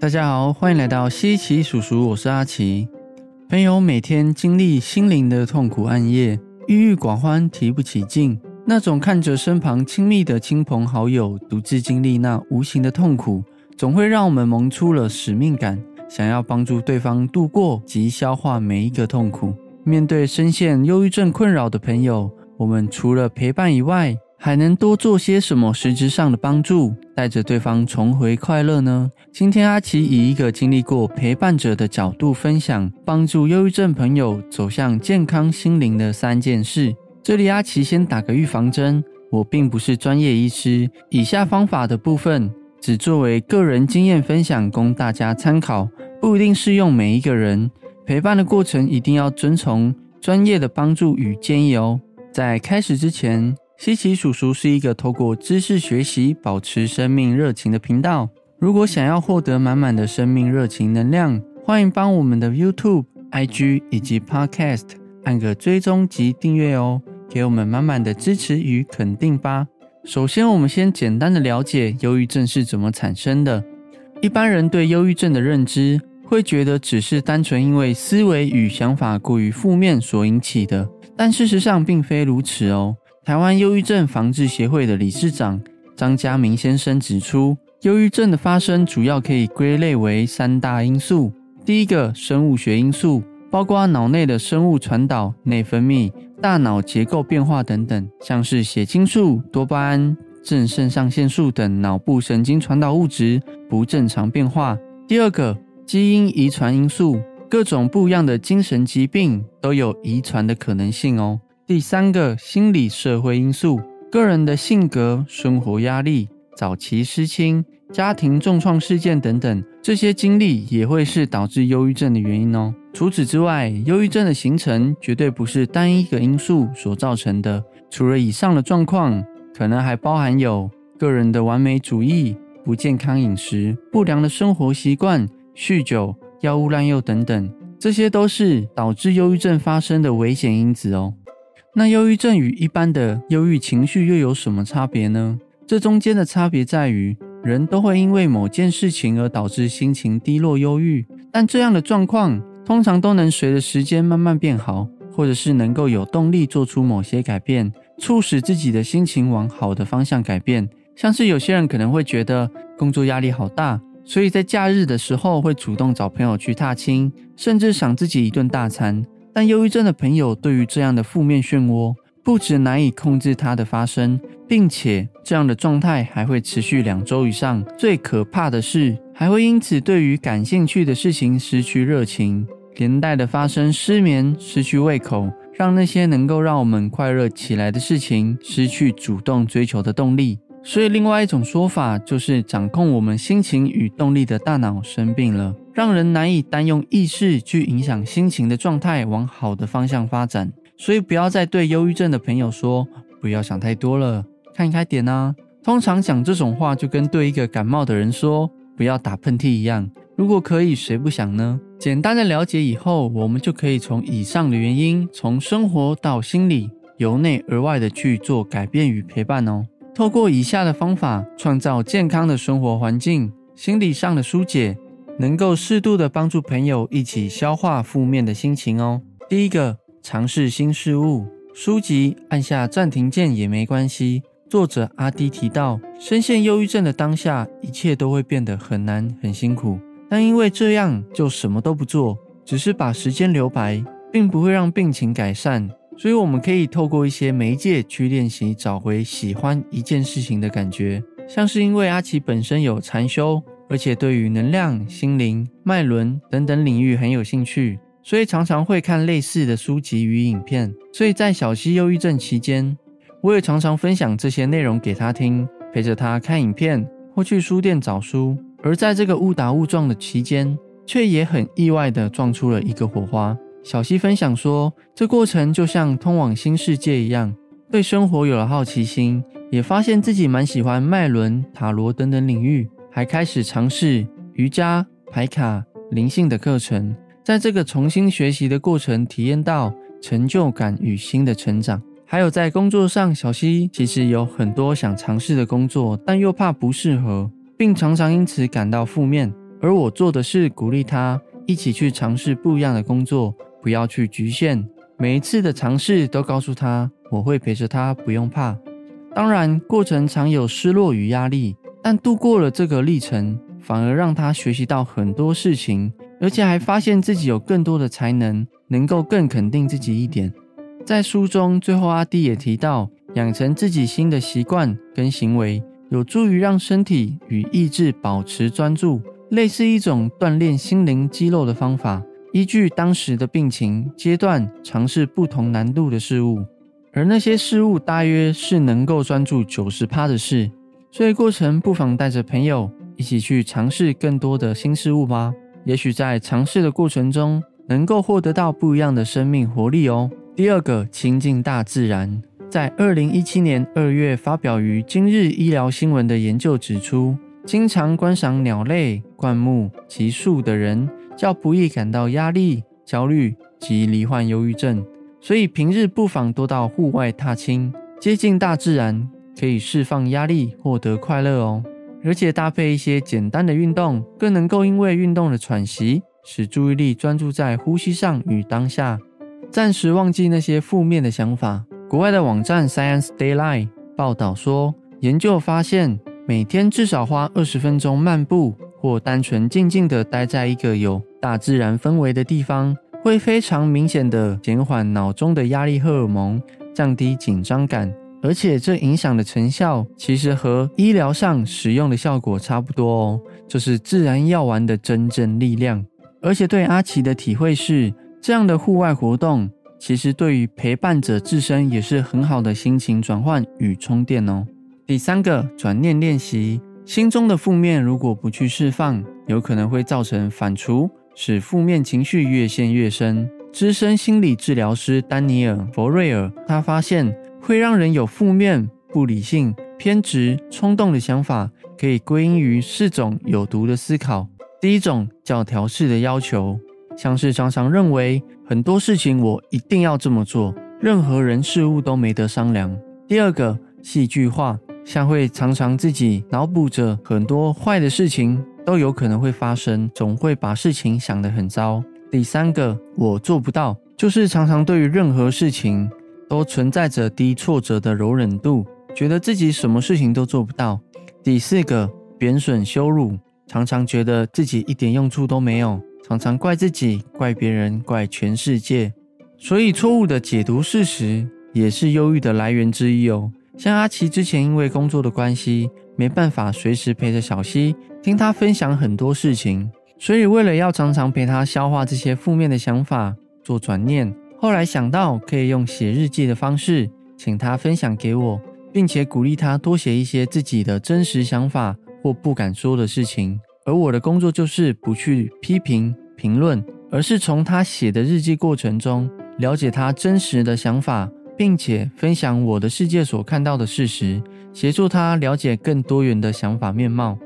大家好，欢迎来到西奇叔叔，我是阿奇。朋友每天经历心灵的痛苦暗夜，郁郁寡欢，提不起劲。那种看着身旁亲密的亲朋好友独自经历那无形的痛苦，总会让我们萌出了使命感，想要帮助对方度过及消化每一个痛苦。面对深陷忧郁症困扰的朋友，我们除了陪伴以外，还能多做些什么实质上的帮助，带着对方重回快乐呢？今天阿奇以一个经历过陪伴者的角度分享，帮助忧郁症朋友走向健康心灵的三件事。这里阿奇先打个预防针，我并不是专业医师，以下方法的部分只作为个人经验分享，供大家参考，不一定适用每一个人。陪伴的过程一定要遵从专业的帮助与建议哦。在开始之前。西奇叔叔是一个透过知识学习保持生命热情的频道。如果想要获得满满的生命热情能量，欢迎帮我们的 YouTube、IG 以及 Podcast 按个追踪及订阅哦，给我们满满的支持与肯定吧。首先，我们先简单的了解忧郁症是怎么产生的。一般人对忧郁症的认知会觉得只是单纯因为思维与想法过于负面所引起的，但事实上并非如此哦。台湾忧郁症防治协会的理事长张家明先生指出，忧郁症的发生主要可以归类为三大因素。第一个，生物学因素，包括脑内的生物传导、内分泌、大脑结构变化等等，像是血清素、多巴胺、正肾上腺素等脑部神经传导物质不正常变化。第二个，基因遗传因素，各种不一样的精神疾病都有遗传的可能性哦。第三个心理社会因素，个人的性格、生活压力、早期失亲、家庭重创事件等等，这些经历也会是导致忧郁症的原因哦。除此之外，忧郁症的形成绝对不是单一个因素所造成的。除了以上的状况，可能还包含有个人的完美主义、不健康饮食、不良的生活习惯、酗酒、药物滥用等等，这些都是导致忧郁症发生的危险因子哦。那忧郁症与一般的忧郁情绪又有什么差别呢？这中间的差别在于，人都会因为某件事情而导致心情低落、忧郁，但这样的状况通常都能随着时间慢慢变好，或者是能够有动力做出某些改变，促使自己的心情往好的方向改变。像是有些人可能会觉得工作压力好大，所以在假日的时候会主动找朋友去踏青，甚至赏自己一顿大餐。但忧郁症的朋友对于这样的负面漩涡，不止难以控制它的发生，并且这样的状态还会持续两周以上。最可怕的是，还会因此对于感兴趣的事情失去热情，连带的发生失眠、失去胃口，让那些能够让我们快乐起来的事情失去主动追求的动力。所以，另外一种说法就是，掌控我们心情与动力的大脑生病了，让人难以单用意识去影响心情的状态往好的方向发展。所以，不要再对忧郁症的朋友说“不要想太多了，看开点啊”。通常讲这种话，就跟对一个感冒的人说“不要打喷嚏”一样。如果可以，谁不想呢？简单的了解以后，我们就可以从以上的原因，从生活到心理，由内而外的去做改变与陪伴哦。透过以下的方法，创造健康的生活环境，心理上的疏解，能够适度的帮助朋友一起消化负面的心情哦。第一个，尝试新事物。书籍按下暂停键也没关系。作者阿迪提到，深陷忧郁症的当下，一切都会变得很难很辛苦，但因为这样就什么都不做，只是把时间留白，并不会让病情改善。所以，我们可以透过一些媒介去练习找回喜欢一件事情的感觉，像是因为阿奇本身有禅修，而且对于能量、心灵、脉轮等等领域很有兴趣，所以常常会看类似的书籍与影片。所以在小溪忧郁症期间，我也常常分享这些内容给他听，陪着他看影片或去书店找书。而在这个误打误撞的期间，却也很意外的撞出了一个火花。小溪分享说，这过程就像通往新世界一样，对生活有了好奇心，也发现自己蛮喜欢脉轮、塔罗等等领域，还开始尝试瑜伽、排卡、灵性的课程。在这个重新学习的过程，体验到成就感与新的成长。还有在工作上，小溪其实有很多想尝试的工作，但又怕不适合，并常常因此感到负面。而我做的是鼓励他一起去尝试不一样的工作，不要去局限。每一次的尝试都告诉他，我会陪着他，不用怕。当然，过程常有失落与压力，但度过了这个历程，反而让他学习到很多事情，而且还发现自己有更多的才能，能够更肯定自己一点。在书中最后，阿弟也提到，养成自己新的习惯跟行为，有助于让身体与意志保持专注。类似一种锻炼心灵肌肉的方法，依据当时的病情阶段，尝试不同难度的事物，而那些事物大约是能够专注九十趴的事。所以过程不妨带着朋友一起去尝试更多的新事物吧。也许在尝试的过程中，能够获得到不一样的生命活力哦。第二个，亲近大自然。在二零一七年二月发表于《今日医疗新闻》的研究指出。经常观赏鸟类、灌木及树的人，较不易感到压力、焦虑及罹患忧郁症。所以平日不妨多到户外踏青，接近大自然，可以释放压力，获得快乐哦。而且搭配一些简单的运动，更能够因为运动的喘息，使注意力专注在呼吸上与当下，暂时忘记那些负面的想法。国外的网站 Science Daylight 报道说，研究发现。每天至少花二十分钟漫步，或单纯静静地待在一个有大自然氛围的地方，会非常明显地减缓脑中的压力荷尔蒙，降低紧张感。而且这影响的成效其实和医疗上使用的效果差不多哦。这是自然药丸的真正力量。而且对阿奇的体会是，这样的户外活动其实对于陪伴者自身也是很好的心情转换与充电哦。第三个转念练习，心中的负面如果不去释放，有可能会造成反刍，使负面情绪越陷越深。资深心理治疗师丹尼尔·佛瑞尔，他发现会让人有负面、不理性、偏执、冲动的想法，可以归因于四种有毒的思考。第一种叫调试的要求，像是常常认为很多事情我一定要这么做，任何人事物都没得商量。第二个戏剧化。像会常常自己脑补着很多坏的事情都有可能会发生，总会把事情想得很糟。第三个，我做不到，就是常常对于任何事情都存在着低挫折的柔忍度，觉得自己什么事情都做不到。第四个，贬损羞辱，常常觉得自己一点用处都没有，常常怪自己、怪别人、怪全世界。所以，错误的解读事实也是忧郁的来源之一哦。像阿奇之前因为工作的关系，没办法随时陪着小溪，听他分享很多事情，所以为了要常常陪他消化这些负面的想法，做转念，后来想到可以用写日记的方式，请他分享给我，并且鼓励他多写一些自己的真实想法或不敢说的事情。而我的工作就是不去批评评论，而是从他写的日记过程中，了解他真实的想法。并且分享我的世界所看到的事实，协助他了解更多元的想法面貌。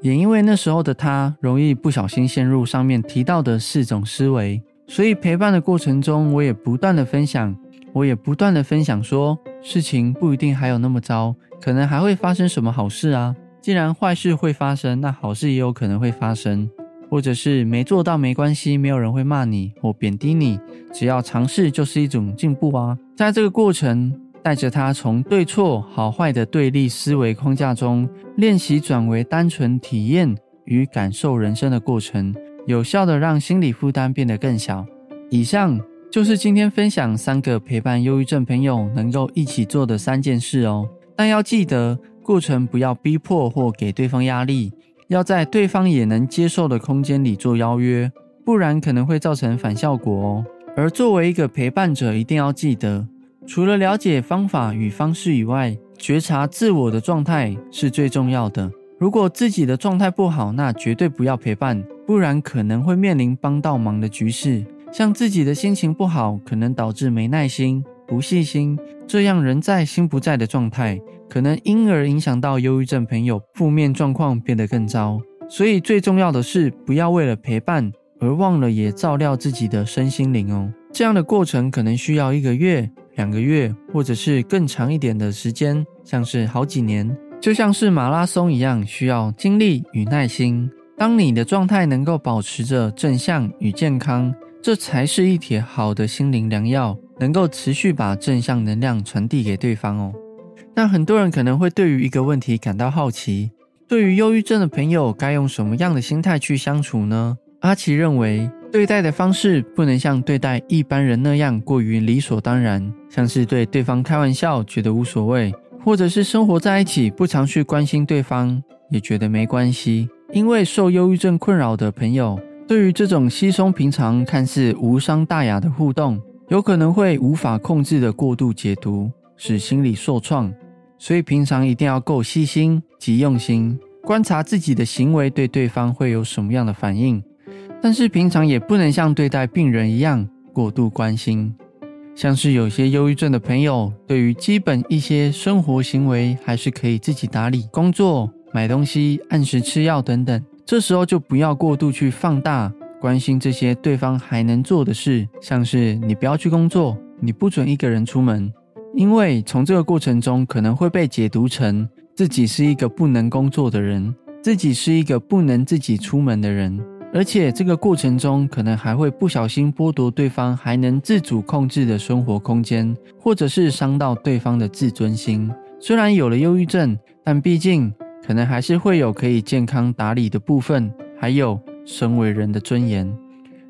也因为那时候的他容易不小心陷入上面提到的四种思维，所以陪伴的过程中，我也不断的分享，我也不断的分享说，事情不一定还有那么糟，可能还会发生什么好事啊！既然坏事会发生，那好事也有可能会发生。或者是没做到没关系，没有人会骂你或贬低你，只要尝试就是一种进步啊！在这个过程，带着他从对错好坏的对立思维框架中练习转为单纯体验与感受人生的过程，有效的让心理负担变得更小。以上就是今天分享三个陪伴忧郁症朋友能够一起做的三件事哦，但要记得过程不要逼迫或给对方压力。要在对方也能接受的空间里做邀约，不然可能会造成反效果哦。而作为一个陪伴者，一定要记得，除了了解方法与方式以外，觉察自我的状态是最重要的。如果自己的状态不好，那绝对不要陪伴，不然可能会面临帮倒忙的局势。像自己的心情不好，可能导致没耐心、不细心，这样人在心不在的状态。可能因而影响到忧郁症朋友，负面状况变得更糟。所以最重要的是，不要为了陪伴而忘了也照料自己的身心灵哦。这样的过程可能需要一个月、两个月，或者是更长一点的时间，像是好几年，就像是马拉松一样，需要精力与耐心。当你的状态能够保持着正向与健康，这才是一帖好的心灵良药，能够持续把正向能量传递给对方哦。那很多人可能会对于一个问题感到好奇：对于忧郁症的朋友，该用什么样的心态去相处呢？阿奇认为，对待的方式不能像对待一般人那样过于理所当然，像是对对方开玩笑觉得无所谓，或者是生活在一起不常去关心对方也觉得没关系。因为受忧郁症困扰的朋友，对于这种稀松平常、看似无伤大雅的互动，有可能会无法控制的过度解读，使心理受创。所以平常一定要够细心及用心，观察自己的行为对对方会有什么样的反应。但是平常也不能像对待病人一样过度关心。像是有些忧郁症的朋友，对于基本一些生活行为，还是可以自己打理工作。买东西、按时吃药等等，这时候就不要过度去放大关心这些对方还能做的事，像是你不要去工作，你不准一个人出门，因为从这个过程中可能会被解读成自己是一个不能工作的人，自己是一个不能自己出门的人，而且这个过程中可能还会不小心剥夺对方还能自主控制的生活空间，或者是伤到对方的自尊心。虽然有了忧郁症，但毕竟。可能还是会有可以健康打理的部分，还有身为人的尊严。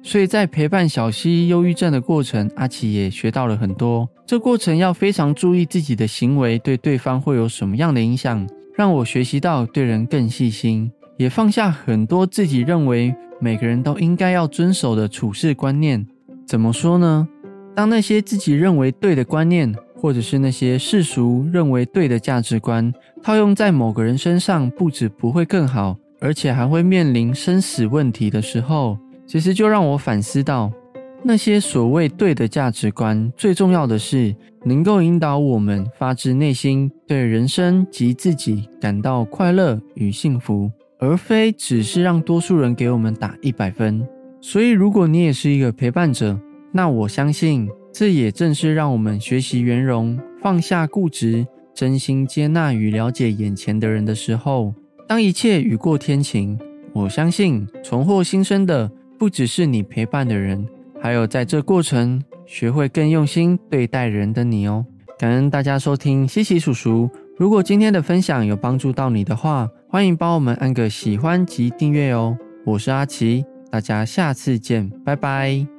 所以在陪伴小溪忧郁症的过程，阿奇也学到了很多。这过程要非常注意自己的行为对对方会有什么样的影响，让我学习到对人更细心，也放下很多自己认为每个人都应该要遵守的处事观念。怎么说呢？当那些自己认为对的观念。或者是那些世俗认为对的价值观，套用在某个人身上，不止不会更好，而且还会面临生死问题的时候，其实就让我反思到，那些所谓对的价值观，最重要的是能够引导我们发自内心对人生及自己感到快乐与幸福，而非只是让多数人给我们打一百分。所以，如果你也是一个陪伴者，那我相信。这也正是让我们学习圆融、放下固执、真心接纳与了解眼前的人的时候。当一切雨过天晴，我相信重获新生的不只是你陪伴的人，还有在这过程学会更用心对待人的你哦。感恩大家收听西西叔叔。如果今天的分享有帮助到你的话，欢迎帮我们按个喜欢及订阅哦。我是阿奇，大家下次见，拜拜。